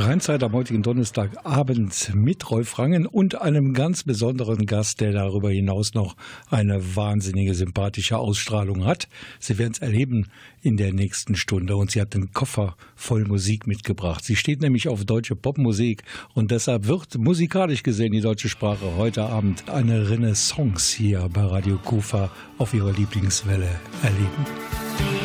Rheinzeit am heutigen Donnerstagabend mit Rolf Rangen und einem ganz besonderen Gast, der darüber hinaus noch eine wahnsinnige sympathische Ausstrahlung hat. Sie werden es erleben in der nächsten Stunde und sie hat einen Koffer voll Musik mitgebracht. Sie steht nämlich auf deutsche Popmusik und deshalb wird musikalisch gesehen die deutsche Sprache heute Abend eine Renaissance hier bei Radio Kufa auf ihrer Lieblingswelle erleben.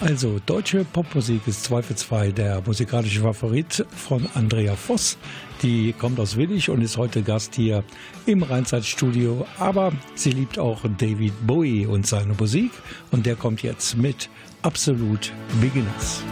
Also, deutsche Popmusik ist zweifelsfrei der musikalische Favorit von Andrea Voss. Die kommt aus Willig und ist heute Gast hier im Rheinzeitstudio. Aber sie liebt auch David Bowie und seine Musik. Und der kommt jetzt mit Absolut Beginners.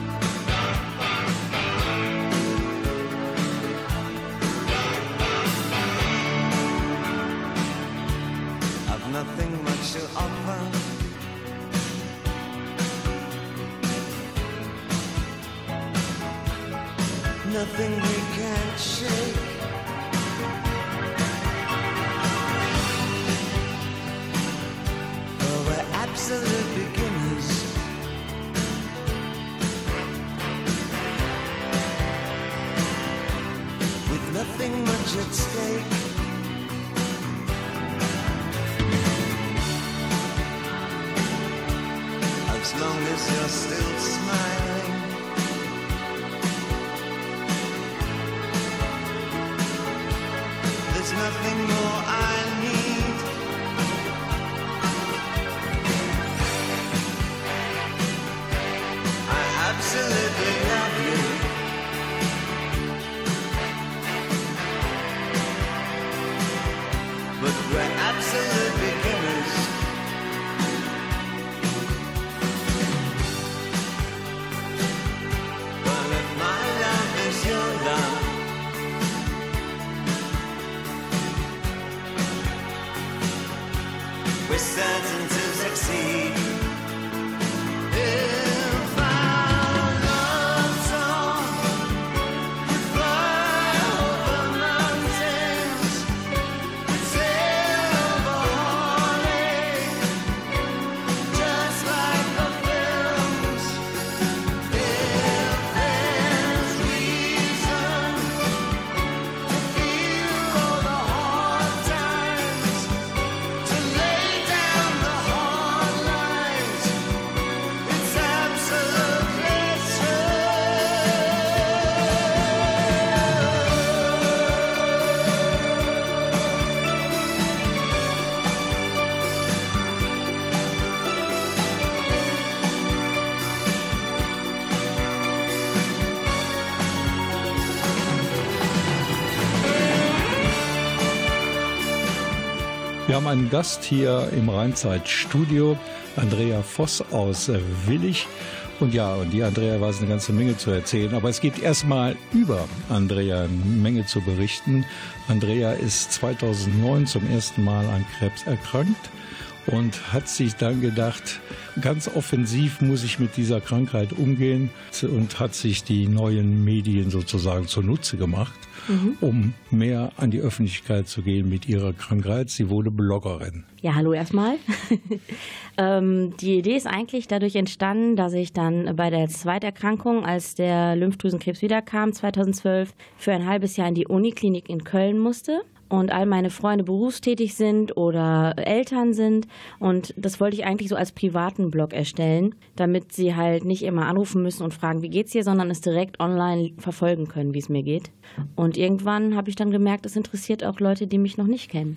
Nothing more haben einen Gast hier im Rheinzeit-Studio, Andrea Voss aus äh, Willig. Und ja, und die Andrea weiß eine ganze Menge zu erzählen. Aber es gibt erstmal über Andrea eine Menge zu berichten. Andrea ist 2009 zum ersten Mal an Krebs erkrankt und hat sich dann gedacht, ganz offensiv muss ich mit dieser Krankheit umgehen und hat sich die neuen Medien sozusagen zunutze gemacht, um mehr an die Öffentlichkeit zu gehen mit ihrer Krankheit. Sie wurde Bloggerin. Ja, hallo erstmal. ähm, die Idee ist eigentlich dadurch entstanden, dass ich dann bei der Zweiterkrankung, als der Lymphdrüsenkrebs wiederkam, 2012, für ein halbes Jahr in die Uniklinik in Köln musste und all meine Freunde berufstätig sind oder Eltern sind. Und das wollte ich eigentlich so als privaten Blog erstellen, damit sie halt nicht immer anrufen müssen und fragen, wie geht's dir, sondern es direkt online verfolgen können, wie es mir geht. Und irgendwann habe ich dann gemerkt, es interessiert auch Leute, die mich noch nicht kennen.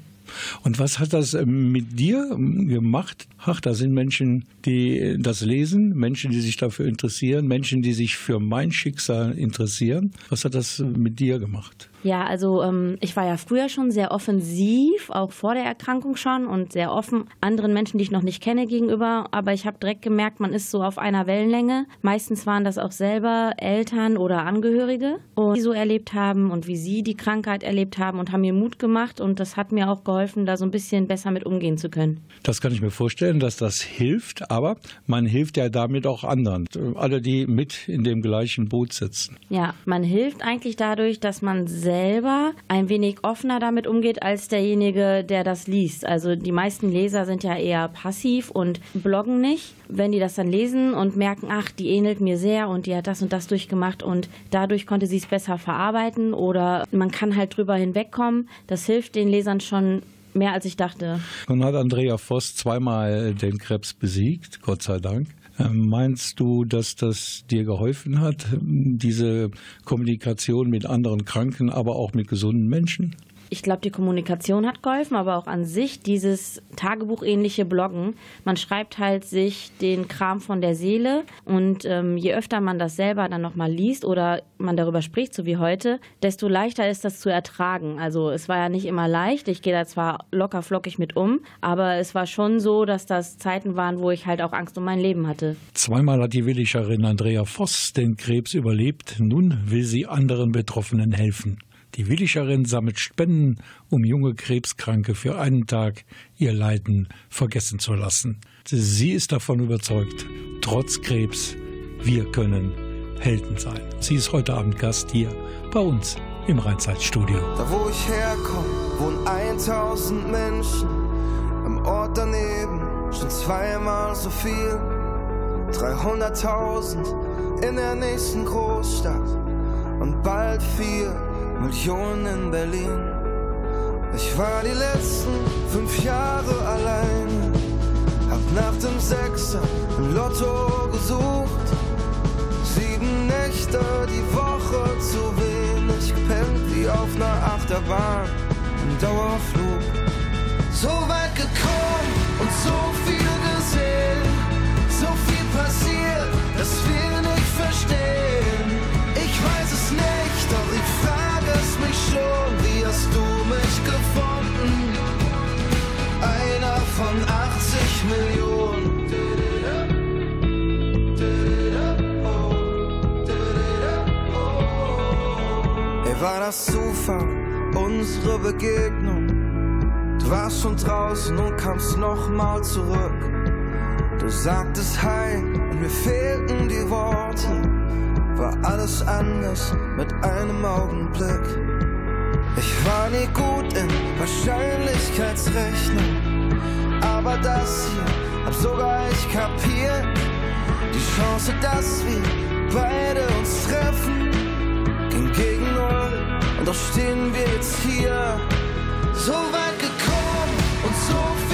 Und was hat das ähm, mit dir ähm, gemacht? Ach, da sind Menschen, die das lesen, Menschen, die sich dafür interessieren, Menschen, die sich für mein Schicksal interessieren. Was hat das mit dir gemacht? Ja, also ähm, ich war ja früher schon sehr offensiv, auch vor der Erkrankung schon und sehr offen anderen Menschen, die ich noch nicht kenne, gegenüber. Aber ich habe direkt gemerkt, man ist so auf einer Wellenlänge. Meistens waren das auch selber Eltern oder Angehörige, die so erlebt haben und wie sie die Krankheit erlebt haben und haben mir Mut gemacht. Und das hat mir auch geholfen, da so ein bisschen besser mit umgehen zu können. Das kann ich mir vorstellen, dass das hilft. Aber man hilft ja damit auch anderen. Alle, die mit in dem gleichen Boot sitzen. Ja, man hilft eigentlich dadurch, dass man selber ein wenig offener damit umgeht als derjenige, der das liest. Also die meisten Leser sind ja eher passiv und bloggen nicht. Wenn die das dann lesen und merken, ach, die ähnelt mir sehr und die hat das und das durchgemacht und dadurch konnte sie es besser verarbeiten oder man kann halt drüber hinwegkommen, das hilft den Lesern schon mehr als ich dachte. Nun hat Andrea Voss zweimal den Krebs besiegt, Gott sei Dank. Ähm, meinst du, dass das dir geholfen hat, diese Kommunikation mit anderen Kranken, aber auch mit gesunden Menschen? Ich glaube, die Kommunikation hat geholfen, aber auch an sich dieses Tagebuchähnliche Bloggen. Man schreibt halt sich den Kram von der Seele und ähm, je öfter man das selber dann nochmal liest oder man darüber spricht, so wie heute, desto leichter ist das zu ertragen. Also es war ja nicht immer leicht. Ich gehe da zwar locker flockig mit um, aber es war schon so, dass das Zeiten waren, wo ich halt auch Angst um mein Leben hatte. Zweimal hat die Willischerin Andrea Voss den Krebs überlebt. Nun will sie anderen Betroffenen helfen. Die Willischerin sammelt Spenden, um junge Krebskranke für einen Tag ihr Leiden vergessen zu lassen. Sie ist davon überzeugt, trotz Krebs, wir können Helden sein. Sie ist heute Abend Gast hier bei uns im Rheinzeitstudio. Da wo ich herkomme, wohnen 1000 Menschen. Im Ort daneben schon zweimal so viel. 300.000 in der nächsten Großstadt und bald vier Millionen in Berlin. Ich war die letzten fünf Jahre allein, hab nach dem Sechser im Lotto gesucht. Sieben Nächte die Woche zu wenig gepennt, wie auf einer Achterbahn im Dauerflug. So weit gekommen und so viel gesehen, schon, wie hast du mich gefunden? Einer von 80 Millionen. Ey, war das Zufall, unsere Begegnung? Du warst schon draußen und kamst nochmal zurück. Du sagtest Hi und mir fehlten die Worte. War alles anders mit einem Augenblick. Ich war nie gut in Wahrscheinlichkeitsrechnung. Aber das hier hab sogar ich kapiert. Die Chance, dass wir beide uns treffen, ging gegen null. Und doch stehen wir jetzt hier. So weit gekommen und so viel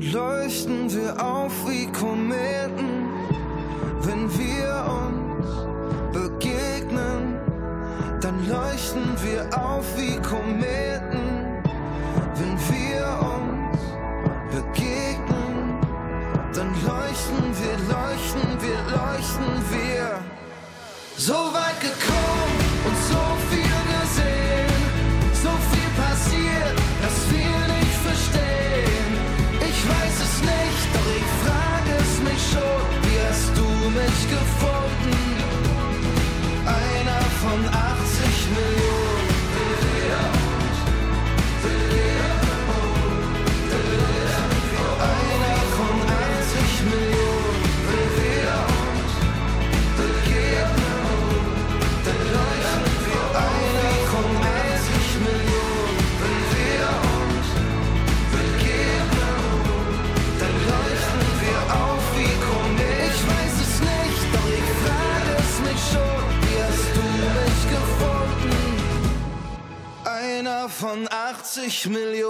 dann leuchten wir auf wie Kometen. Wenn wir uns begegnen, dann leuchten wir auf wie Kometen. Wenn wir uns begegnen, dann leuchten wir, leuchten wir, leuchten wir. So weit gekommen und so viel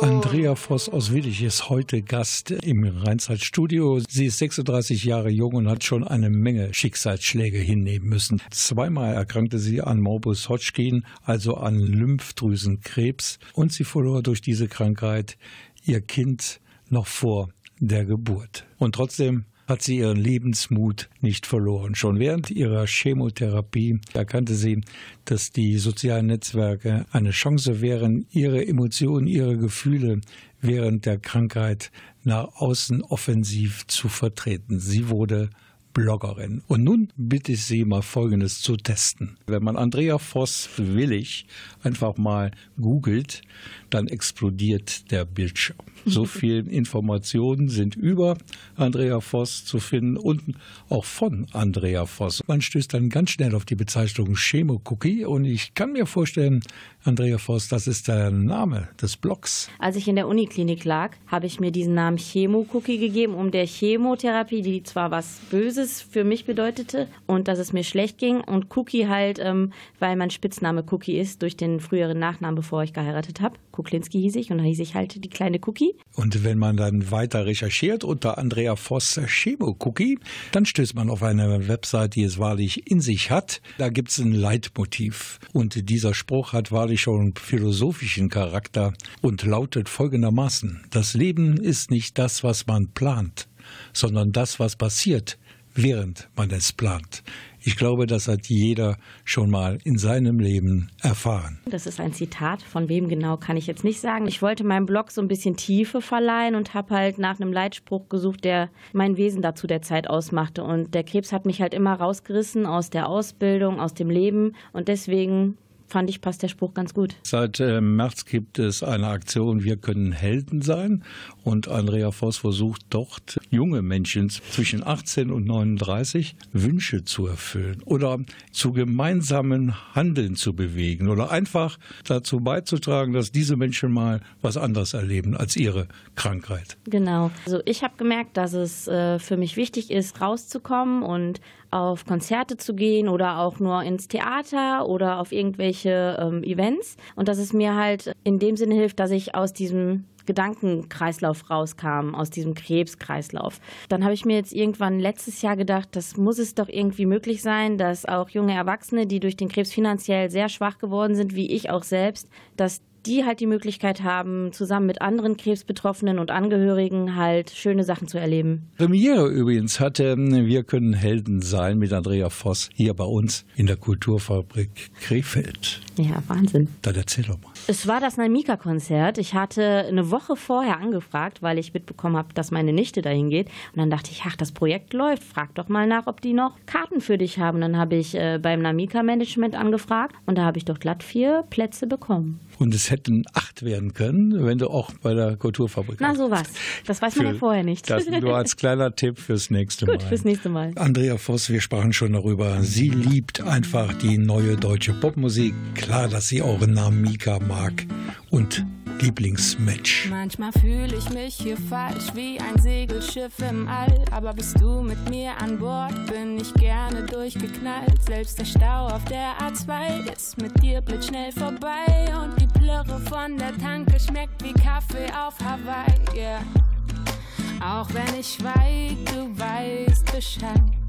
Andrea Voss aus Willig ist heute Gast im Rheinzeitstudio. Sie ist 36 Jahre jung und hat schon eine Menge Schicksalsschläge hinnehmen müssen. Zweimal erkrankte sie an Morbus Hodgkin, also an Lymphdrüsenkrebs, und sie verlor durch diese Krankheit ihr Kind noch vor der Geburt. Und trotzdem hat sie ihren Lebensmut nicht verloren. Schon während ihrer Chemotherapie erkannte sie, dass die sozialen Netzwerke eine Chance wären, ihre Emotionen, ihre Gefühle während der Krankheit nach außen offensiv zu vertreten. Sie wurde Bloggerin. Und nun bitte ich Sie mal Folgendes zu testen. Wenn man Andrea Voss willig einfach mal googelt, dann explodiert der Bildschirm. So viele Informationen sind über Andrea Voss zu finden und auch von Andrea Voss. Man stößt dann ganz schnell auf die Bezeichnung Chemo-Cookie und ich kann mir vorstellen, Andrea Voss, das ist der Name des Blogs. Als ich in der Uniklinik lag, habe ich mir diesen Namen Chemo-Cookie gegeben, um der Chemotherapie, die zwar was Böses für mich bedeutete und dass es mir schlecht ging und Cookie halt, ähm, weil mein Spitzname Cookie ist, durch den früheren Nachnamen, bevor ich geheiratet habe. Kuklinski hieß ich und da hieß ich halt die kleine Cookie. Und wenn man dann weiter recherchiert unter Andrea Voss Chemo Cookie, dann stößt man auf eine Website, die es wahrlich in sich hat. Da gibt es ein Leitmotiv. Und dieser Spruch hat wahrlich schon philosophischen Charakter und lautet folgendermaßen. Das Leben ist nicht das, was man plant, sondern das, was passiert, während man es plant. Ich glaube, das hat jeder schon mal in seinem Leben erfahren. Das ist ein Zitat. Von wem genau kann ich jetzt nicht sagen. Ich wollte meinem Blog so ein bisschen Tiefe verleihen und habe halt nach einem Leitspruch gesucht, der mein Wesen dazu der Zeit ausmachte. Und der Krebs hat mich halt immer rausgerissen aus der Ausbildung, aus dem Leben. Und deswegen fand ich, passt der Spruch ganz gut. Seit äh, März gibt es eine Aktion Wir können Helden sein. Und Andrea Voss versucht dort, junge Menschen zwischen 18 und 39 Wünsche zu erfüllen oder zu gemeinsamen Handeln zu bewegen oder einfach dazu beizutragen, dass diese Menschen mal was anderes erleben als ihre Krankheit. Genau. Also ich habe gemerkt, dass es äh, für mich wichtig ist, rauszukommen und auf Konzerte zu gehen oder auch nur ins Theater oder auf irgendwelche ähm, Events. Und dass es mir halt in dem Sinne hilft, dass ich aus diesem Gedankenkreislauf rauskam, aus diesem Krebskreislauf. Dann habe ich mir jetzt irgendwann letztes Jahr gedacht, das muss es doch irgendwie möglich sein, dass auch junge Erwachsene, die durch den Krebs finanziell sehr schwach geworden sind, wie ich auch selbst, dass die halt die Möglichkeit haben, zusammen mit anderen Krebsbetroffenen und Angehörigen halt schöne Sachen zu erleben. Premiere übrigens hatte Wir können Helden sein mit Andrea Voss hier bei uns in der Kulturfabrik Krefeld. Ja, Wahnsinn. Dann erzähl doch mal. Es war das Naimika-Konzert. Ich hatte eine Woche vorher angefragt, weil ich mitbekommen habe, dass meine Nichte dahin geht. Und dann dachte ich, ach, das Projekt läuft. Frag doch mal nach, ob die noch Karten für dich haben. Dann habe ich äh, beim Naimika-Management angefragt und da habe ich doch glatt vier Plätze bekommen. Und es hätten acht werden können, wenn du auch bei der Kulturfabrik Na, sowas. Das weiß man Für ja vorher nicht. Das nur als kleiner Tipp fürs nächste Gut, Mal. fürs nächste Mal. Andrea Voss, wir sprachen schon darüber. Sie liebt einfach die neue deutsche Popmusik. Klar, dass sie auch Namika mag. Und Lieblingsmatch. Manchmal fühle ich mich hier falsch wie ein Segelschiff im All. Aber bist du mit mir an Bord, bin ich gerne durchgeknallt. Selbst der Stau auf der A2 ist mit dir blitzschnell vorbei. Und die Plörre von der Tanke schmeckt wie Kaffee auf Hawaii. Yeah. Auch wenn ich schweig, du weißt Bescheid.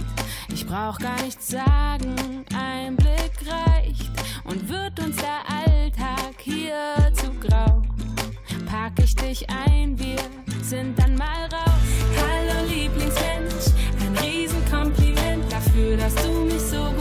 Ich brauch gar nichts sagen, ein Blick reicht. Und wird uns der Alltag hier zu grau, pack ich dich ein, wir sind dann mal raus. Hallo Lieblingsmensch, ein Riesenkompliment dafür, dass du mich so gut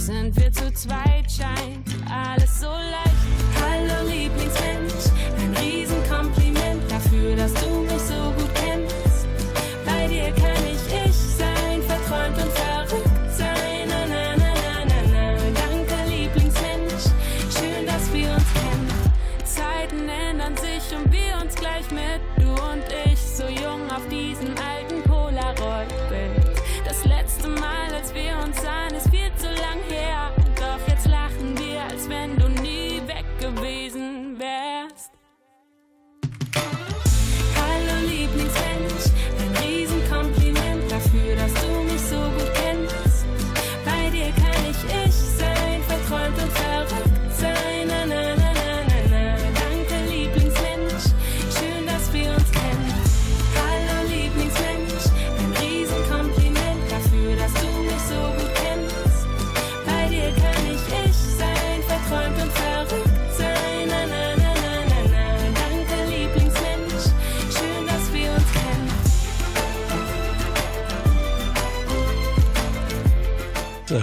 sind wir zu zweit, scheint alles so leicht. Hallo Lieblingsmensch, ein Riesenkompliment dafür, dass du mich so gut kennst. Bei dir kann ich ich sein, verträumt und verrückt sein. Na, na, na, na, na, na. Danke Lieblingsmensch, schön, dass wir uns kennen. Zeiten ändern sich und wir uns gleich mit, du und ich, so jung auf diesem alten Polaroid-Bild. Das letzte Mal, als wir uns sahen, ist viel lang her.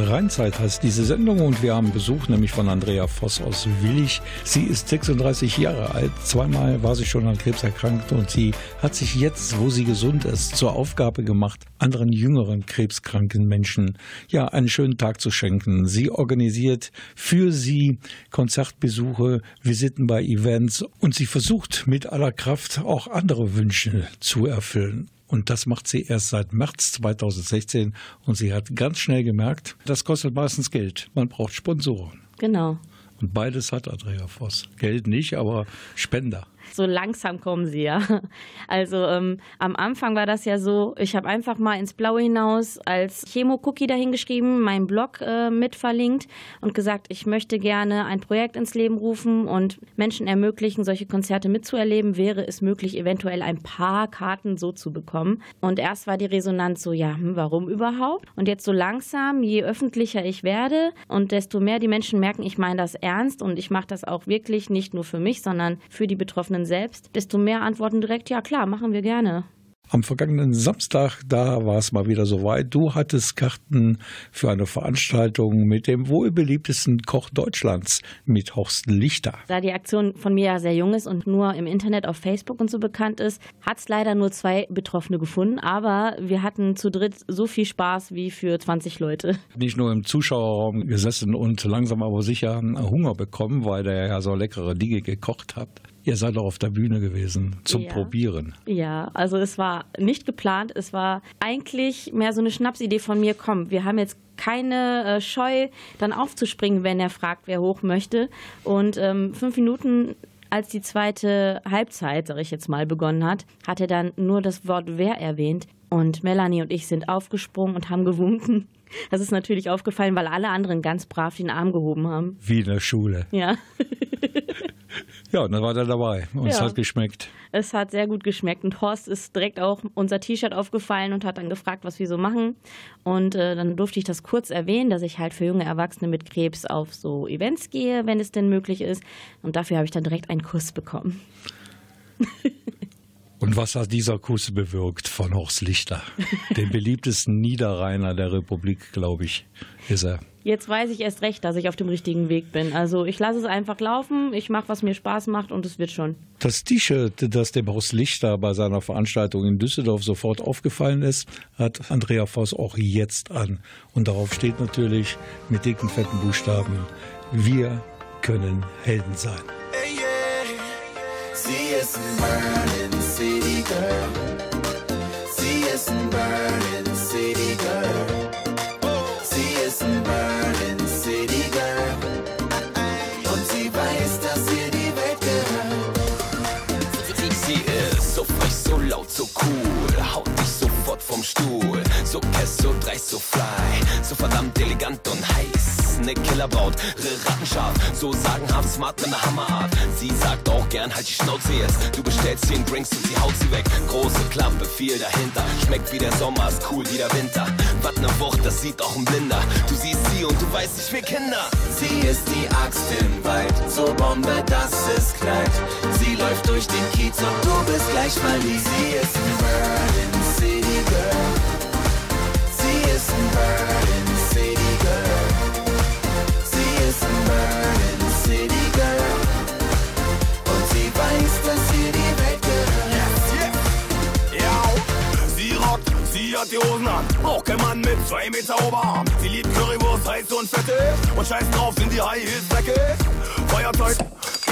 Rheinzeit heißt diese Sendung und wir haben Besuch nämlich von Andrea Voss aus Willig. Sie ist 36 Jahre alt. Zweimal war sie schon an Krebs erkrankt und sie hat sich jetzt, wo sie gesund ist, zur Aufgabe gemacht, anderen jüngeren krebskranken Menschen ja einen schönen Tag zu schenken. Sie organisiert für sie Konzertbesuche, Visiten bei Events und sie versucht mit aller Kraft auch andere Wünsche zu erfüllen. Und das macht sie erst seit März 2016. Und sie hat ganz schnell gemerkt, das kostet meistens Geld. Man braucht Sponsoren. Genau. Und beides hat Andrea Voss. Geld nicht, aber Spender. So langsam kommen sie ja. Also ähm, am Anfang war das ja so, ich habe einfach mal ins Blaue hinaus als Chemo-Cookie dahingeschrieben, meinen Blog äh, mit verlinkt und gesagt, ich möchte gerne ein Projekt ins Leben rufen und Menschen ermöglichen, solche Konzerte mitzuerleben. Wäre es möglich, eventuell ein paar Karten so zu bekommen? Und erst war die Resonanz so, ja, hm, warum überhaupt? Und jetzt so langsam, je öffentlicher ich werde und desto mehr die Menschen merken, ich meine das ernst und ich mache das auch wirklich nicht nur für mich, sondern für die Betroffenen selbst, desto mehr antworten direkt, ja klar, machen wir gerne. Am vergangenen Samstag, da war es mal wieder soweit. Du hattest Karten für eine Veranstaltung mit dem wohl beliebtesten Koch Deutschlands, mit Horst Lichter. Da die Aktion von mir ja sehr jung ist und nur im Internet auf Facebook und so bekannt ist, hat es leider nur zwei Betroffene gefunden. Aber wir hatten zu dritt so viel Spaß wie für 20 Leute. Nicht nur im Zuschauerraum gesessen und langsam aber sicher Hunger bekommen, weil der ja so leckere Dinge gekocht hat. Ihr seid auch auf der Bühne gewesen zum Ja. Probieren. Ja, also es war nicht geplant. Es war eigentlich mehr so eine Schnapsidee von mir. Komm, wir haben jetzt keine äh, Scheu, dann aufzuspringen, wenn er fragt, wer hoch möchte. Und ähm, fünf Minuten als die zweite Halbzeit, sag ich jetzt mal, begonnen hat, hat er dann nur das Wort wer erwähnt. Und Melanie und ich sind aufgesprungen und haben gewunken. Das ist natürlich aufgefallen, weil alle anderen ganz brav den Arm gehoben haben. Wie in der Schule. Ja. Ja, und dann war der dabei. Und es Ja. hat geschmeckt. Es hat sehr gut geschmeckt und Horst ist direkt auch unser T-Shirt aufgefallen und hat dann gefragt, was wir so machen. Und äh, dann durfte ich das kurz erwähnen, dass ich halt für junge Erwachsene mit Krebs auf so Events gehe, wenn es denn möglich ist. Und dafür habe ich dann direkt einen Kuss bekommen. Und was hat dieser Kuss bewirkt von Horst Lichter? Den beliebtesten Niederrheiner der Republik, glaube ich, ist er. Jetzt weiß ich erst recht, dass ich auf dem richtigen Weg bin. Also ich lasse es einfach laufen, ich mache, was mir Spaß macht und es wird schon. Das T-Shirt, das dem Horst Lichter bei seiner Veranstaltung in Düsseldorf sofort aufgefallen ist, hat Andrea Voss auch jetzt an. Und darauf steht natürlich mit dicken, fetten Buchstaben, wir können Helden sein. Hey, yeah. Sie ist ein Burning City Girl. Sie ist ein Burning cool, haut dich sofort vom Stuhl. So kess, so dreist, so fly, so verdammt elegant und heiß. Ne Killerbraut, Rattenscharf, so sagenhaft smart mit ne Hammerart. Sie sagt auch gern, halt die Schnauze jetzt. Du bestellst zehn Drinks und sie haut sie weg. Große Klappe, viel dahinter. Schmeckt wie der Sommer, ist cool wie der Winter. Was ne Wucht, das sieht auch ein Blinder. Du siehst sie und du weißt, ich will Kinder. Sie ist die Axt im Wald, so Bombe, das ist Kleid. Sie läuft durch den Kiez und du bist gleich mal die. Sie ist ein Berlin City Girl. Sie ist ein Berlin City Girl. Sie ist ein Berlin City Girl. Und sie weiß, dass ihr die Welt gehört. Ja, sie rockt, sie hat die Hosen an. Braucht kein Mann mit zwei Meter Oberarm. Sie liebt Currywurst, heiß und fette. Und scheiß drauf, sind die High Heels dreckig. Feuerzeug,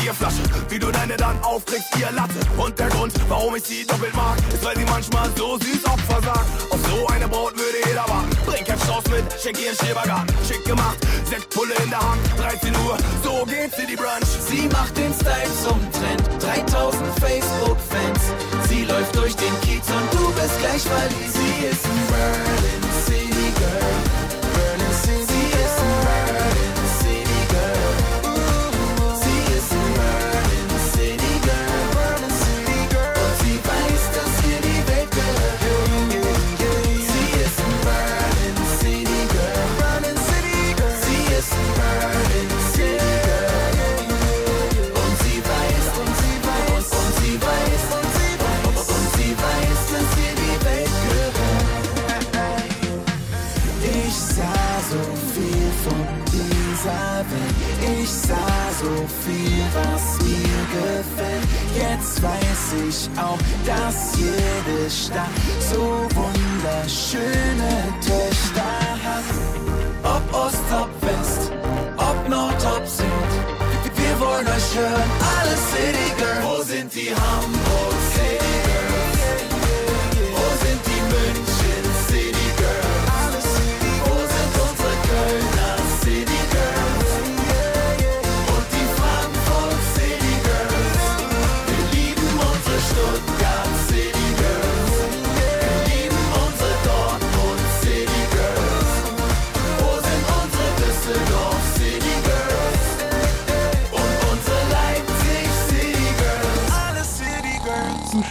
Bierflasche, wie du deine dann aufkriegst, ihr Latte. Und der Grund, warum ich sie doppelt mag, ist, weil sie manchmal so süß Opfer sagt. Auf so eine Braut würde jeder warten. Bring kein Strauß mit, schenk ihr Schrebergarten. Schick gemacht, Sektpulle in der Hand, 13 Uhr, so geht's in die Brunch. Sie macht den Style zum Trend, 3000 Facebook-Fans. Sie läuft durch den Kiez und du bist gleich verliebt. Sie ist ein Berlin so viel, was mir gefällt. Jetzt weiß ich auch, dass jede Stadt so wunderschöne Töchter hat. Ob Ost, ob West, ob Nord, ob Süd. Wir wollen euch hören, alle City Girls. Wo sind die Hamburg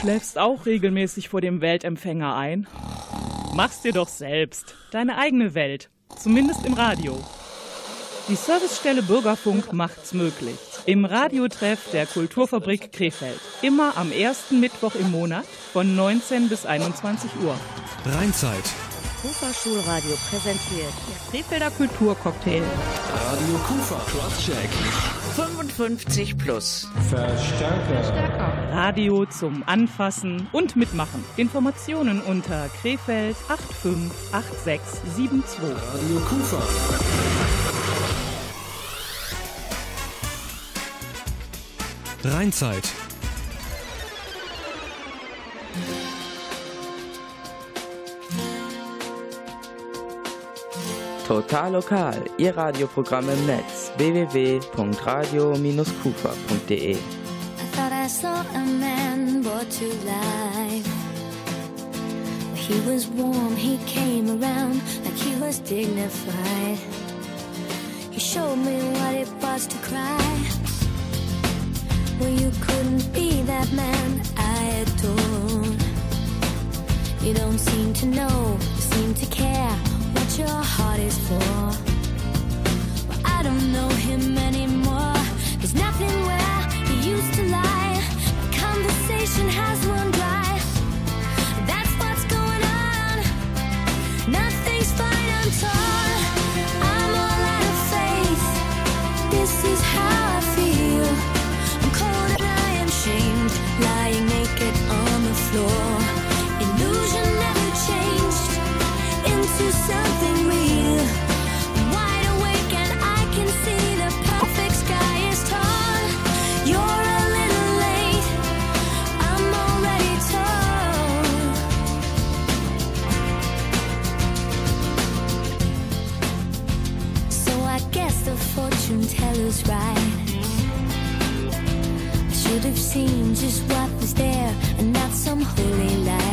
schläfst auch regelmäßig vor dem Weltempfänger ein? Mach's dir doch selbst. Deine eigene Welt. Zumindest im Radio. Die Servicestelle Bürgerfunk macht's möglich. Im Radiotreff der Kulturfabrik Krefeld. Immer am ersten Mittwoch im Monat von 19 bis 21 Uhr. Rheinzeit. Kufa Schulradio präsentiert Der Krefelder Kulturcocktail. Radio Kufa. Crosscheck. 55 plus. Verstärker. Radio zum Anfassen und Mitmachen. Informationen unter Krefeld 858672. Radio Kufa. Rheinzeit. Total lokal. Ihr Radioprogramm im Netz. www.radio-kufa.de I thought I saw a man brought to life. He was warm, he came around like he was dignified. He showed me what it was to cry. Well, you couldn't be that man I. You don't seem to know, seem to care what your heart is for. I don't know him anymore. There's nothing where he used to lie. Conversation has run dry. Teller's right. I should have seen just what was there and not some holy light.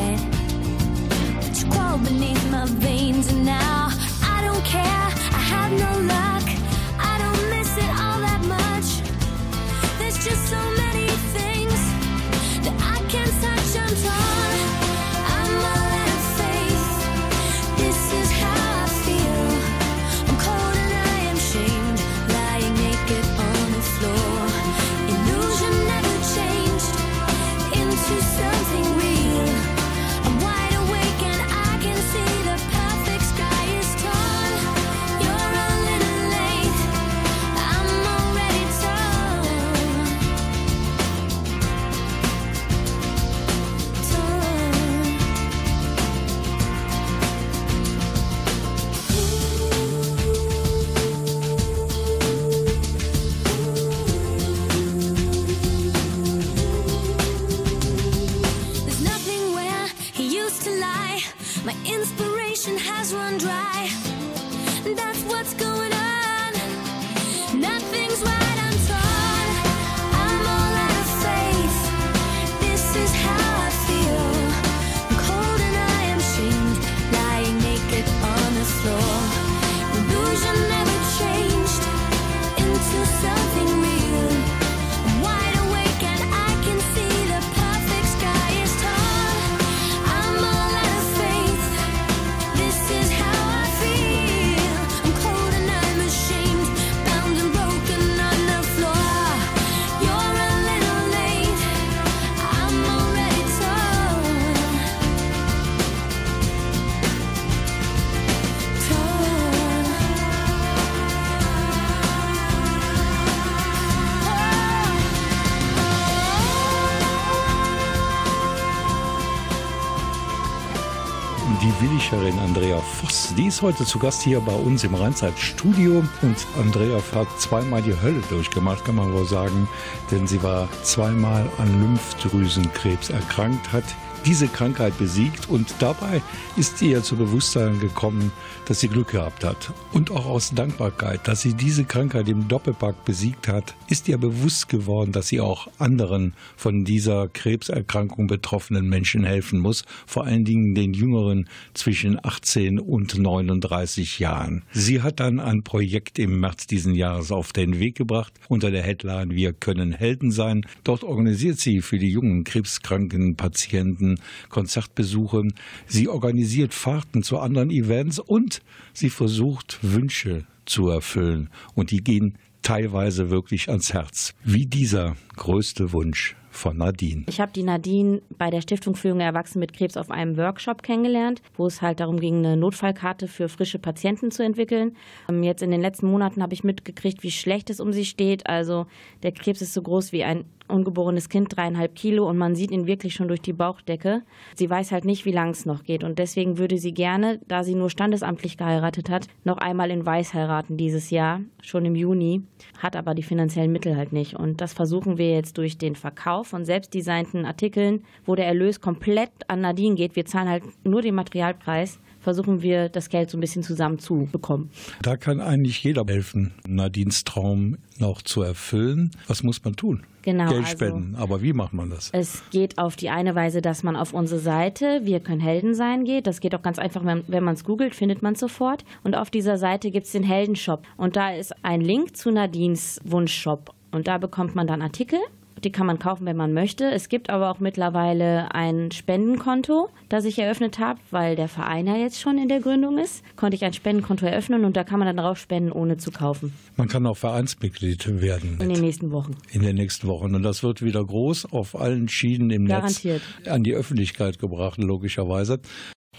Ist heute zu Gast hier bei uns im Rheinzeit-Studio. Und Andrea hat zweimal die Hölle durchgemacht, kann man wohl sagen. Denn sie war zweimal an Lymphdrüsenkrebs erkrankt, hat diese Krankheit besiegt und dabei ist ihr zu Bewusstsein gekommen, dass sie Glück gehabt hat. Und auch aus Dankbarkeit, dass sie diese Krankheit im Doppelpack besiegt hat, ist ihr bewusst geworden, dass sie auch anderen von dieser Krebserkrankung betroffenen Menschen helfen muss, vor allen Dingen den Jüngeren zwischen 18 und 39 Jahren. Sie hat dann ein Projekt im März diesen Jahres auf den Weg gebracht unter der Headline Wir können Helden sein. Dort organisiert sie für die jungen krebskranken Patienten Konzertbesuche. Sie organisiert Fahrten zu anderen Events und sie versucht Wünsche zu erfüllen. Und die gehen teilweise wirklich ans Herz. Wie dieser größte Wunsch von Nadine. Ich habe die Nadine bei der Stiftung für junge Erwachsene mit Krebs auf einem Workshop kennengelernt, wo es halt darum ging, eine Notfallkarte für frische Patienten zu entwickeln. Ähm, Jetzt in den letzten Monaten habe ich mitgekriegt, wie schlecht es um sie steht. Also der Krebs ist so groß wie ein ungeborenes Kind, dreieinhalb Kilo, und man sieht ihn wirklich schon durch die Bauchdecke. Sie weiß halt nicht, wie lang es noch geht. Und deswegen würde sie gerne, da sie nur standesamtlich geheiratet hat, noch einmal in Weiß heiraten dieses Jahr, schon im Juni, hat aber die finanziellen Mittel halt nicht. Und das versuchen wir jetzt durch den Verkauf von selbstdesignten Artikeln, wo der Erlös komplett an Nadine geht. Wir zahlen halt nur den Materialpreis versuchen wir das Geld so ein bisschen zusammenzubekommen. Da kann eigentlich jeder helfen, Nadines Traum noch zu erfüllen. Was muss man tun? Genau, Geld also- spenden. Aber wie macht man das? Es geht auf die eine Weise, dass man auf unsere Seite Wir können Helden sein geht. Das geht auch ganz einfach, wenn, wenn man es googelt, findet man es sofort. Und auf dieser Seite gibt es den Heldenshop. Und da ist ein Link zu Nadines Wunschshop. Und da bekommt man dann Artikel. Die kann man kaufen, wenn man möchte. Es gibt aber auch mittlerweile ein Spendenkonto, das ich eröffnet habe, weil der Verein ja jetzt schon in der Gründung ist. Konnte ich ein Spendenkonto eröffnen und da kann man dann drauf spenden, ohne zu kaufen. Man kann auch Vereinsmitglied werden In den nächsten Wochen. in den nächsten Wochen. Und das wird wieder groß auf allen Schienen im Garantiert. Netz an die Öffentlichkeit gebracht, logischerweise.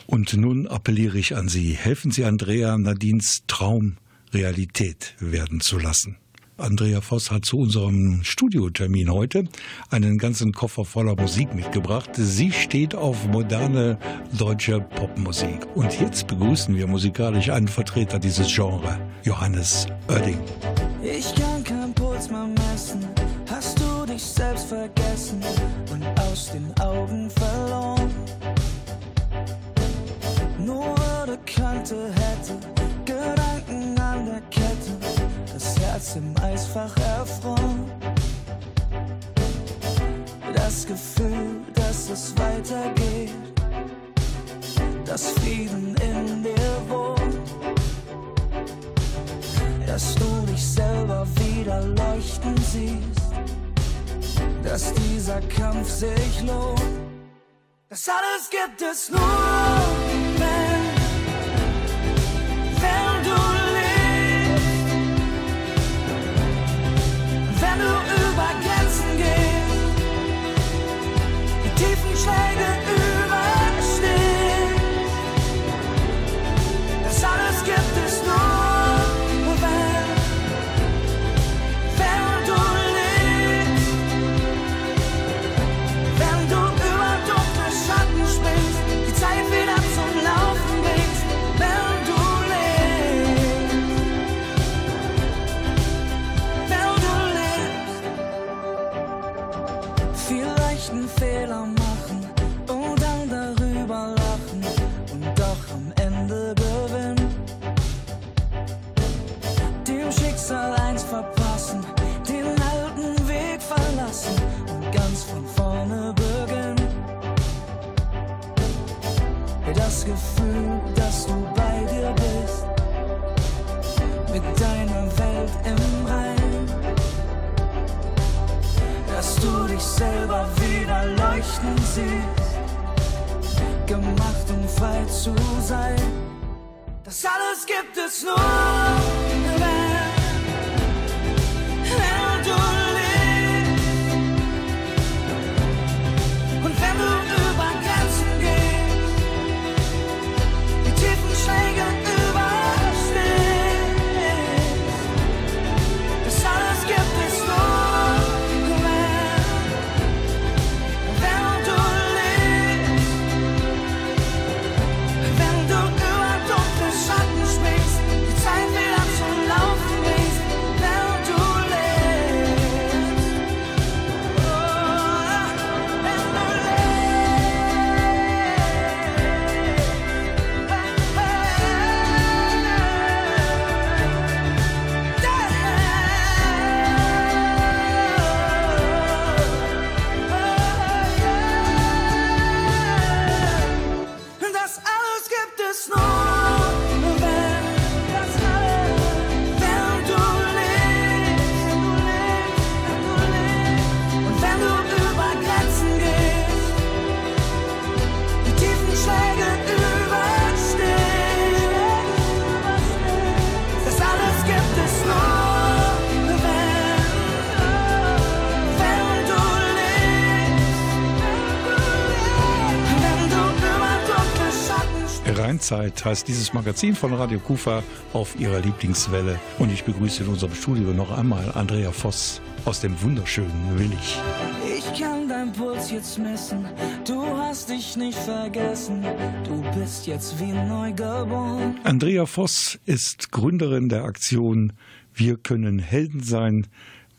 Und nun appelliere ich an Sie, helfen Sie Andrea Nadines Traum Realität werden zu lassen. Andrea Voss hat zu unserem Studiotermin heute einen ganzen Koffer voller Musik mitgebracht. Sie steht auf moderne deutsche Popmusik. Und jetzt begrüßen wir musikalisch einen Vertreter dieses Genres, Johannes Oerding. Ich kann kein Puls mehr messen. Hast du dich selbst vergessen Das Gefühl, dass es weitergeht, dass Frieden in dir wohnt. Dass du dich selber wieder leuchten siehst, dass dieser Kampf sich lohnt. Das alles gibt es nur, die Gefühl, dass du bei dir bist, mit deiner Welt im Rein, dass du dich selber wieder leuchten siehst, gemacht um frei zu sein. Das alles gibt es nur, Rheinzeit heißt dieses Magazin von Radio Kufa auf ihrer Lieblingswelle. Und ich begrüße in unserem Studio noch einmal Andrea Voss aus dem wunderschönen Willig. Ich kann dein Puls jetzt messen, du hast dich nicht vergessen, du bist jetzt wie neu geboren. Andrea Voss ist Gründerin der Aktion Wir können Helden sein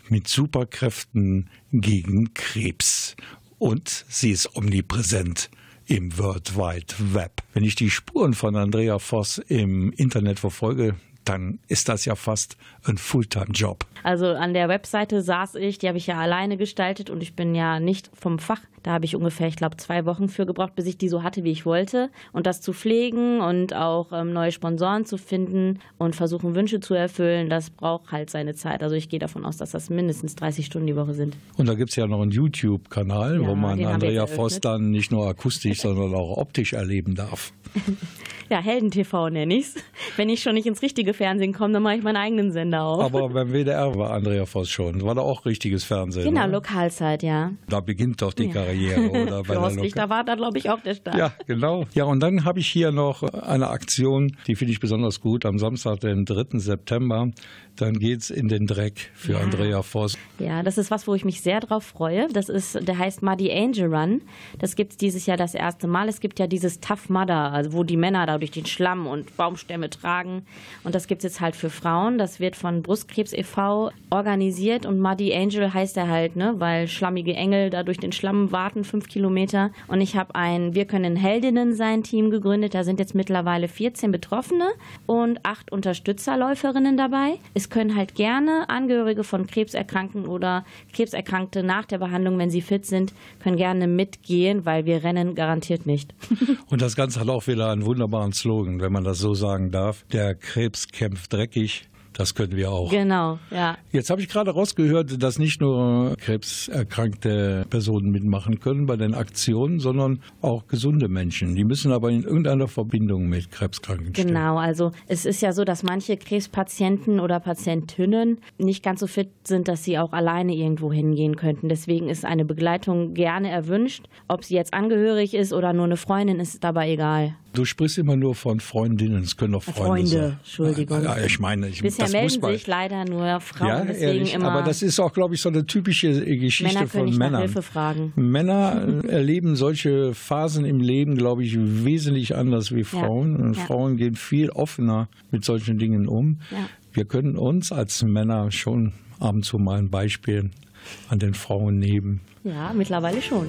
mit Superkräften gegen Krebs. Und sie ist omnipräsent im World Wide Web. Wenn ich die Spuren von Andrea Voss im Internet verfolge, dann ist das ja fast ein Fulltime-Job. Also an der Webseite saß ich, die habe ich ja alleine gestaltet und ich bin ja nicht vom Fach. Da habe ich ungefähr, ich glaube, zwei Wochen für gebraucht, bis ich die so hatte, wie ich wollte. Und das zu pflegen und auch ähm, neue Sponsoren zu finden und versuchen, Wünsche zu erfüllen, das braucht halt seine Zeit. Also ich gehe davon aus, dass das mindestens 30 Stunden die Woche sind. Und da gibt es ja noch einen YouTube-Kanal, ja, wo man Andrea Voss dann nicht nur akustisch, sondern auch optisch erleben darf. ja, Helden-TV nenne ich es. Wenn ich schon nicht ins richtige Fernsehen komme, dann mache ich meinen eigenen Sender auf. Aber beim WDR war Andrea Voss schon. War da auch richtiges Fernsehen? Genau, oder? Lokalzeit, ja. Da beginnt doch die ja. Karriere, oder? Für Horst Lichter war da, glaube ich, auch der Start. Ja, genau. Ja, und dann habe ich hier noch eine Aktion, die finde ich besonders gut. Am Samstag, den 3. September, dann geht's in den Dreck für ja. Andrea Voss. Ja, das ist was, wo ich mich sehr drauf freue. Das ist, der heißt Muddy Angel Run. Das gibt es dieses Jahr das erste Mal. Es gibt ja dieses Tough Mudder, also wo die Männer da durch den Schlamm und Baumstämme tragen. Und das gibt es jetzt halt für Frauen. Das wird von Brustkrebs e.V. organisiert und Muddy Angel heißt er halt, ne, weil schlammige Engel da durch den Schlamm warten, fünf Kilometer. Und ich habe ein Wir können Heldinnen sein Team gegründet. Da sind jetzt mittlerweile 14 Betroffene und acht Unterstützerläuferinnen dabei. Es es können halt gerne Angehörige von Krebserkrankten oder Krebserkrankte nach der Behandlung, wenn sie fit sind, können gerne mitgehen, weil wir rennen garantiert nicht. Und das Ganze hat auch wieder einen wunderbaren Slogan, wenn man das so sagen darf. Der Krebs kämpft dreckig, das können wir auch. Genau, ja. Jetzt habe ich gerade rausgehört, dass nicht nur krebserkrankte Personen mitmachen können bei den Aktionen, sondern auch gesunde Menschen. Die müssen aber in irgendeiner Verbindung mit Krebskranken stehen. Genau, also es ist ja so, dass manche Krebspatienten oder Patientinnen nicht ganz so fit sind, dass sie auch alleine irgendwo hingehen könnten. Deswegen ist eine Begleitung gerne erwünscht. Ob sie jetzt angehörig ist oder nur eine Freundin, ist dabei egal. Du sprichst immer nur von Freundinnen, es können auch Freunde, Freunde sein. Freunde, Entschuldigung. Ja, ich meine, ich, Bisher melden sich leider nur Frauen, ja, deswegen ehrlich, immer. Aber das ist auch, glaube ich, so eine typische Geschichte Männer von Männern. Hilfe fragen. Männer erleben solche Phasen im Leben, glaube ich, wesentlich anders wie Frauen. Ja, und ja. Frauen gehen viel offener mit solchen Dingen um. Wir können uns als Männer schon ab und zu mal ein Beispiel an den Frauen nehmen. Ja, mittlerweile schon.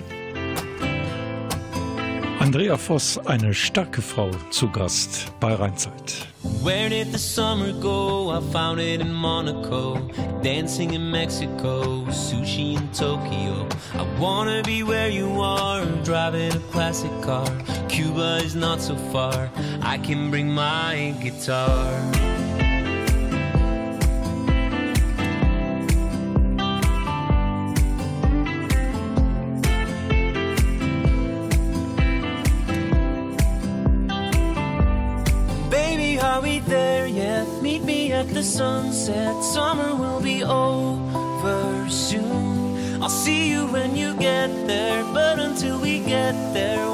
Andrea Voss, eine starke Frau, zu Gast bei Rheinzeit. Where did the summer go? I found it in Monaco, dancing in Mexico, sushi in Tokyo. I wanna be where you are, driving a classic car. Cuba is not so far, I can bring my guitar. Are we there yet? Meet me at the sunset. Summer will be over soon. I'll see you when you get there, but until we get there,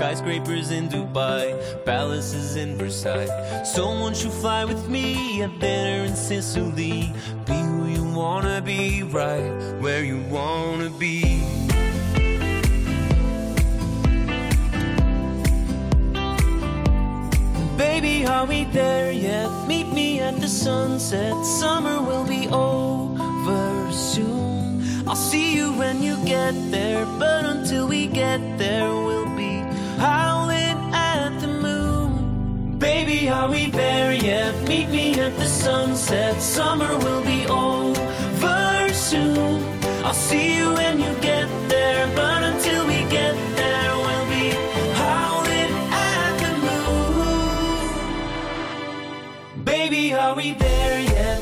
Skyscrapers in Dubai, palaces in Versailles. So won't you fly with me? A dinner in Sicily. Be who you wanna be, right where you wanna be. Baby, are we there yet? Meet me at the sunset. Summer will be over soon. I'll see you when you get there, but until we get there, we'll howling at the moon. Baby, are we there yet? Meet me at the sunset. Summer will be over soon. I'll see you when you get there, but until we get there, we'll be howling at the moon. Baby, are we there yet?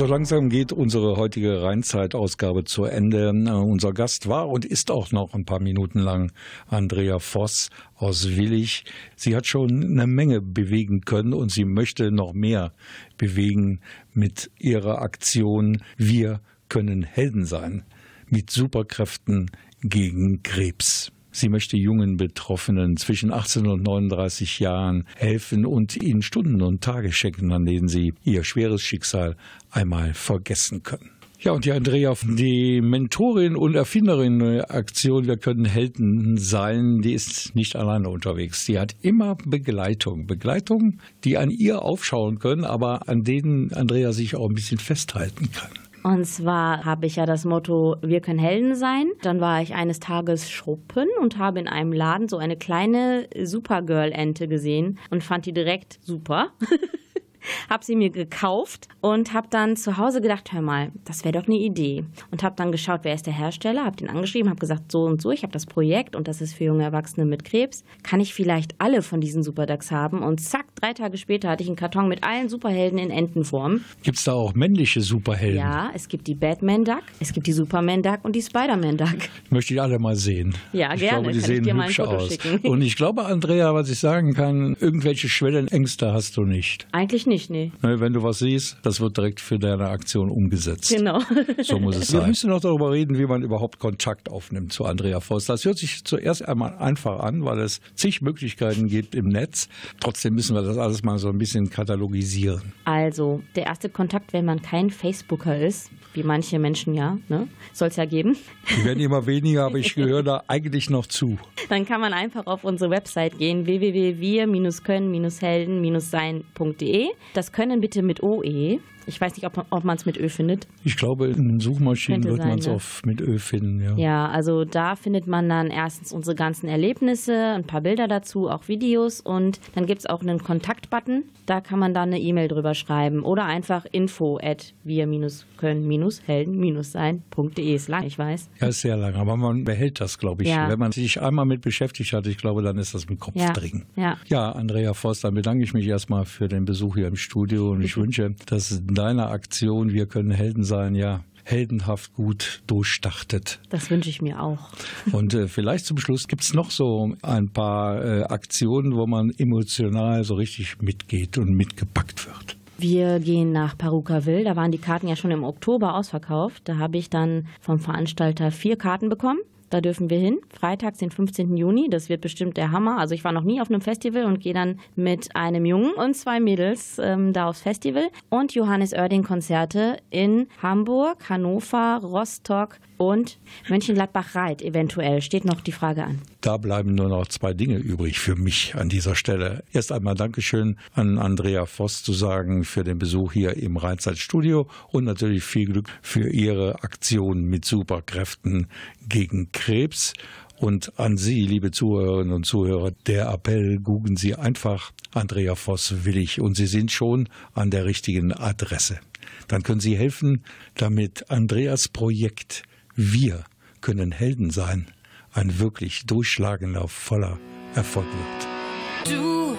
So langsam geht unsere heutige Rheinzeit-Ausgabe zu Ende. Äh, unser Gast war und ist auch noch ein paar Minuten lang Andrea Voss aus Willig. Sie hat schon eine Menge bewegen können und sie möchte noch mehr bewegen mit ihrer Aktion Wir können Helden sein mit Superkräften gegen Krebs. Sie möchte jungen Betroffenen zwischen 18 und 39 Jahren helfen und ihnen Stunden und Tage schenken, an denen sie ihr schweres Schicksal einmal vergessen können. Ja, und die Andrea, die Mentorin und Erfinderin der Aktion Wir können Helden sein, die ist nicht alleine unterwegs. Die hat immer Begleitung. Begleitung, die an ihr aufschauen können, aber an denen Andrea sich auch ein bisschen festhalten kann. Und zwar habe ich ja das Motto, wir können Helden sein. Dann war ich eines Tages shoppen und habe in einem Laden so eine kleine Supergirl-Ente gesehen und fand die direkt super. habe sie mir gekauft und habe dann zu Hause gedacht, hör mal, das wäre doch eine Idee. Und habe dann geschaut, wer ist der Hersteller, habe den angeschrieben, habe gesagt, so und so, ich habe das Projekt und das ist für junge Erwachsene mit Krebs. Kann ich vielleicht alle von diesen Superducks haben? Und zack, drei Tage später hatte ich einen Karton mit allen Superhelden in Entenform. Gibt es da auch männliche Superhelden? Ja, es gibt die Batman-Duck, es gibt die Superman-Duck und die Spider-Man-Duck. Möchte ich alle mal sehen. Ja, ich gerne. Glaube, die Kann sehen ich dir mal ein hübsch Foto aus. schicken. Und ich glaube, Andrea, was ich sagen kann, irgendwelche Schwellenängste hast du nicht. Eigentlich nicht, nee. Ne, Wenn du was siehst, das wird direkt für deine Aktion umgesetzt. Genau. So muss es sein. Wir müssen noch darüber reden, wie man überhaupt Kontakt aufnimmt zu Andrea Voss. Das hört sich zuerst einmal einfach an, weil es zig Möglichkeiten gibt im Netz. Trotzdem müssen wir das alles mal so ein bisschen katalogisieren. Also, der erste Kontakt, wenn man kein Facebooker ist, wie manche Menschen ja, ne? soll es ja geben, Die werden immer weniger, aber ich gehöre da eigentlich noch zu. dann kann man einfach auf unsere Website gehen, www.wir-können-helden-sein.de. Das können bitte mit OE. Ich weiß nicht, ob, ob man es mit Ö findet. Ich glaube, in Suchmaschinen Könnte wird man es ne? oft mit Ö finden, ja. Ja, also da findet man dann erstens unsere ganzen Erlebnisse, ein paar Bilder dazu, auch Videos und dann gibt es auch einen Kontaktbutton. Da kann man dann eine E-Mail drüber schreiben oder einfach info at wir-können-helden-sein.de ist lang, ich weiß. Ja, ist sehr lang, aber man behält das, glaube ich. Ja. Wenn man sich einmal mit beschäftigt hat, ich glaube, dann ist das im Kopf Ja. drin. Ja. Ja, Andrea Voss, dann bedanke ich mich erstmal für den Besuch hier im Studio und ich wünsche, dass deine Aktion Wir können Helden sein, ja, heldenhaft gut durchstartet. Das wünsche ich mir auch. Und äh, vielleicht zum Schluss gibt es noch so ein paar äh, Aktionen, wo man emotional so richtig mitgeht und mitgepackt wird. Wir gehen nach Perukaville. Da waren die Karten ja schon im Oktober ausverkauft. Da habe ich dann vom Veranstalter vier Karten bekommen. Da dürfen wir hin. Freitags, den 15. Juni. Das wird bestimmt der Hammer. Also ich war noch nie auf einem Festival und gehe dann mit einem Jungen und zwei Mädels ähm, da aufs Festival. Und Johannes Oerding Konzerte in Hamburg, Hannover, Rostock und Mönchengladbach-Reit eventuell. Steht noch die Frage an. Da bleiben nur noch zwei Dinge übrig für mich an dieser Stelle. Erst einmal Dankeschön an Andrea Voss zu sagen für den Besuch hier im Rheinzeitstudio und natürlich viel Glück für Ihre Aktion mit Superkräften gegen Krebs. Und an Sie, liebe Zuhörerinnen und Zuhörer, der Appell, googeln Sie einfach Andrea Voss willig und Sie sind schon an der richtigen Adresse. Dann können Sie helfen, damit Andreas Projekt Wir können Helden sein ein wirklich durchschlagender, voller Erfolg wird. Du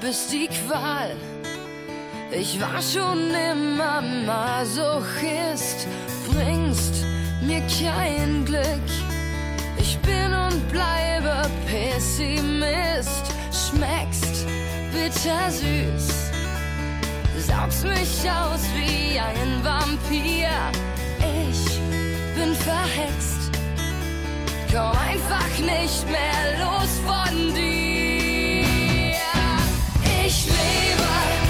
bist die Qual. Ich war schon immer Masochist, bringst mir kein Glück. Ich bin und bleibe Pessimist, schmeckst bittersüß. Saugst mich aus wie ein Vampir. Ich bin verhext komm einfach nicht mehr los von dir. Ich lebe,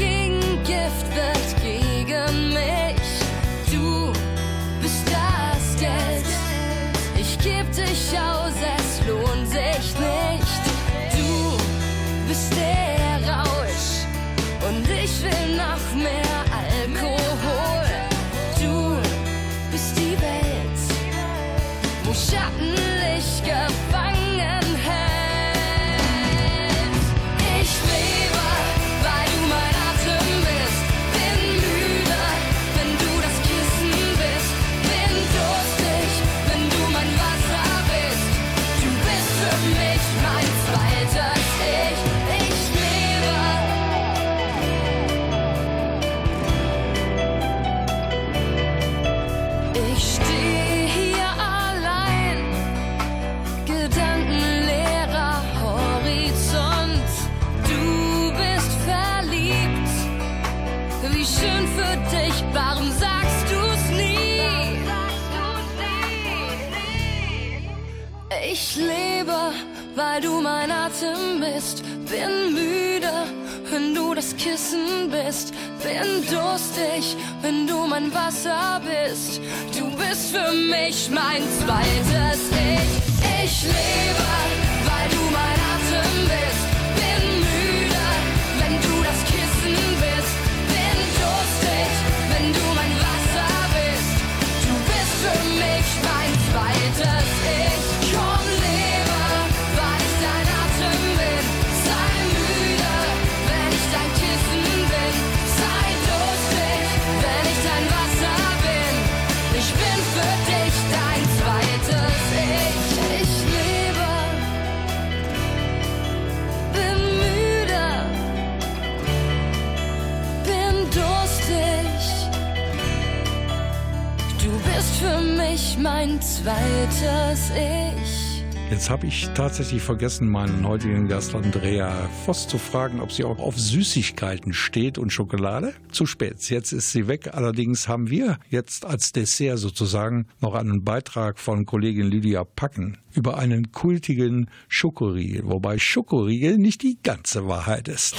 Gegengift wird gegen mich. Bist, bin müde, wenn du das Kissen bist, bin durstig, wenn du mein Wasser bist. Du bist für mich mein zweites Ich. Ich lebe, zweites Ich. Jetzt habe ich tatsächlich vergessen, meinen heutigen Gast Andrea Voss zu fragen, ob sie auch auf Süßigkeiten steht und Schokolade. Zu spät, jetzt ist sie weg. Allerdings haben wir jetzt als Dessert sozusagen noch einen Beitrag von Kollegin Lydia Packen über einen kultigen Schokoriegel, wobei Schokoriegel nicht die ganze Wahrheit ist.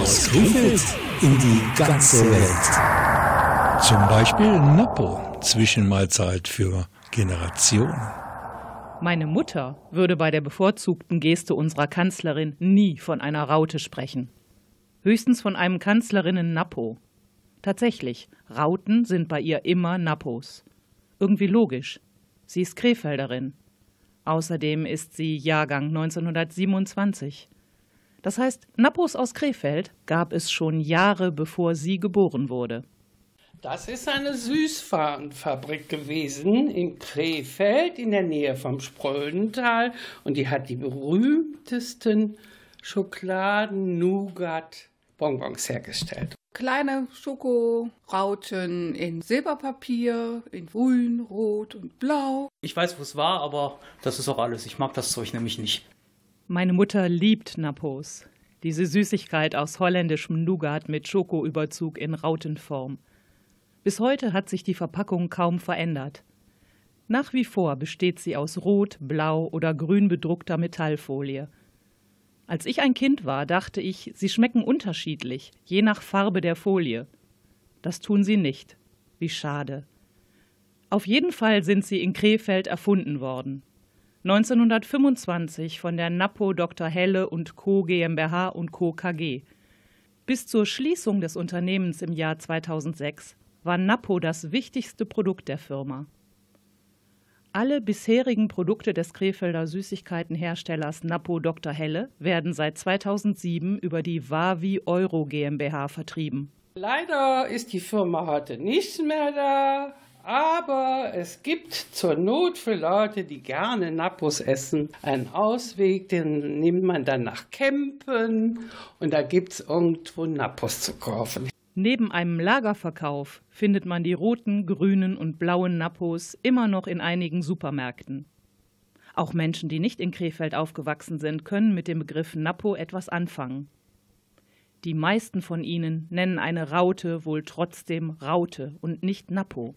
Aus Krefeld in die ganze Welt. Zum Beispiel Napo, Zwischenmahlzeit für Generationen. Meine Mutter würde bei der bevorzugten Geste unserer Kanzlerin nie von einer Raute sprechen. Höchstens von einem Kanzlerinnen-Nappo. Tatsächlich, Rauten sind bei ihr immer Nappos. Irgendwie logisch. Sie ist Krefelderin. Außerdem ist sie Jahrgang 1927. Das heißt, Nappos aus Krefeld gab es schon Jahre bevor sie geboren wurde. Das ist eine Süßwarenfabrik gewesen in Krefeld in der Nähe vom Spröldental und die hat die berühmtesten Schokoladen-Nougat-Bonbons hergestellt. Kleine Schokorauten in Silberpapier, in grün, rot und blau. Ich weiß, wo es war, aber das ist auch alles. Ich mag das Zeug nämlich nicht. Meine Mutter liebt Nappos. Diese Süßigkeit aus holländischem Nougat mit Schokoüberzug in Rautenform. Bis heute hat sich die Verpackung kaum verändert. Nach wie vor besteht sie aus rot, blau oder grün bedruckter Metallfolie. Als ich ein Kind war, dachte ich, sie schmecken unterschiedlich, je nach Farbe der Folie. Das tun sie nicht. Wie schade. Auf jeden Fall sind sie in Krefeld erfunden worden. 1925 von der Napo Dr. Helle und Co. GmbH und Co. KG. Bis zur Schließung des Unternehmens im Jahr 2006 war Napo das wichtigste Produkt der Firma. Alle bisherigen Produkte des Krefelder Süßigkeitenherstellers Napo Dr. Helle werden seit 2007 über die Wavi Euro GmbH vertrieben. Leider ist die Firma heute nicht mehr da, aber es gibt zur Not für Leute, die gerne Napos essen, einen Ausweg, den nimmt man dann nach Kempen und da gibt es irgendwo Napos zu kaufen. Neben einem Lagerverkauf findet man die roten, grünen und blauen Nappos immer noch in einigen Supermärkten. Auch Menschen, die nicht in Krefeld aufgewachsen sind, können mit dem Begriff Nappo etwas anfangen. Die meisten von ihnen nennen eine Raute wohl trotzdem Raute und nicht Nappo.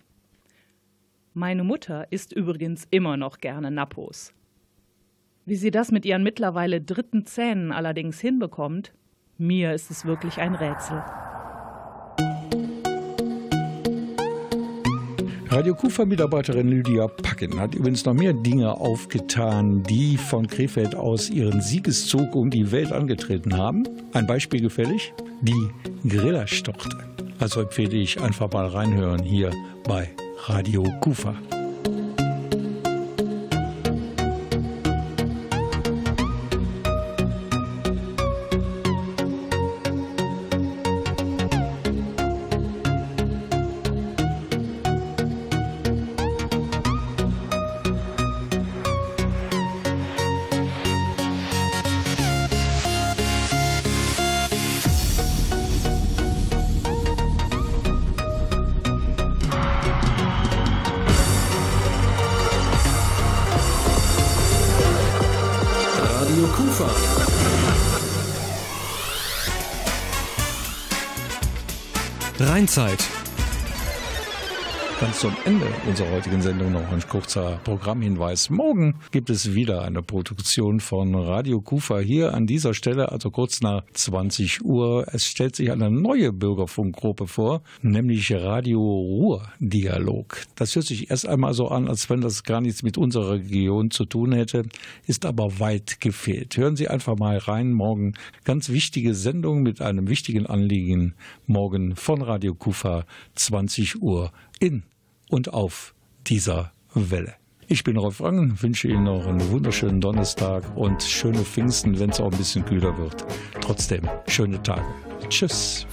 Meine Mutter isst übrigens immer noch gerne Nappos. Wie sie das mit ihren mittlerweile dritten Zähnen allerdings hinbekommt, mir ist es wirklich ein Rätsel. Radio Kufa-Mitarbeiterin Lydia Packen hat übrigens noch mehr Dinge aufgetan, die von Krefeld aus ihren Siegeszug um die Welt angetreten haben. Ein Beispiel gefällig? Die Grillerstochte. Also empfehle ich einfach mal reinhören hier bei Radio Kufa. Rheinzeit. Ganz zum Ende unserer heutigen Sendung noch ein kurzer Programmhinweis. Morgen gibt es wieder eine Produktion von Radio Kufa hier an dieser Stelle, also kurz nach 20 Uhr. Es stellt sich eine neue Bürgerfunkgruppe vor, nämlich Radio Ruhr Dialog. Das hört sich erst einmal so an, als wenn das gar nichts mit unserer Region zu tun hätte, ist aber weit gefehlt. Hören Sie einfach mal rein. Morgen ganz wichtige Sendung mit einem wichtigen Anliegen. Morgen von Radio Kufa 20 Uhr in und auf dieser Welle. Ich bin Rolf Rangen, wünsche Ihnen noch einen wunderschönen Donnerstag und schöne Pfingsten, wenn es auch ein bisschen kühler wird. Trotzdem, schöne Tage. Tschüss.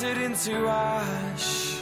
Shattered into ash.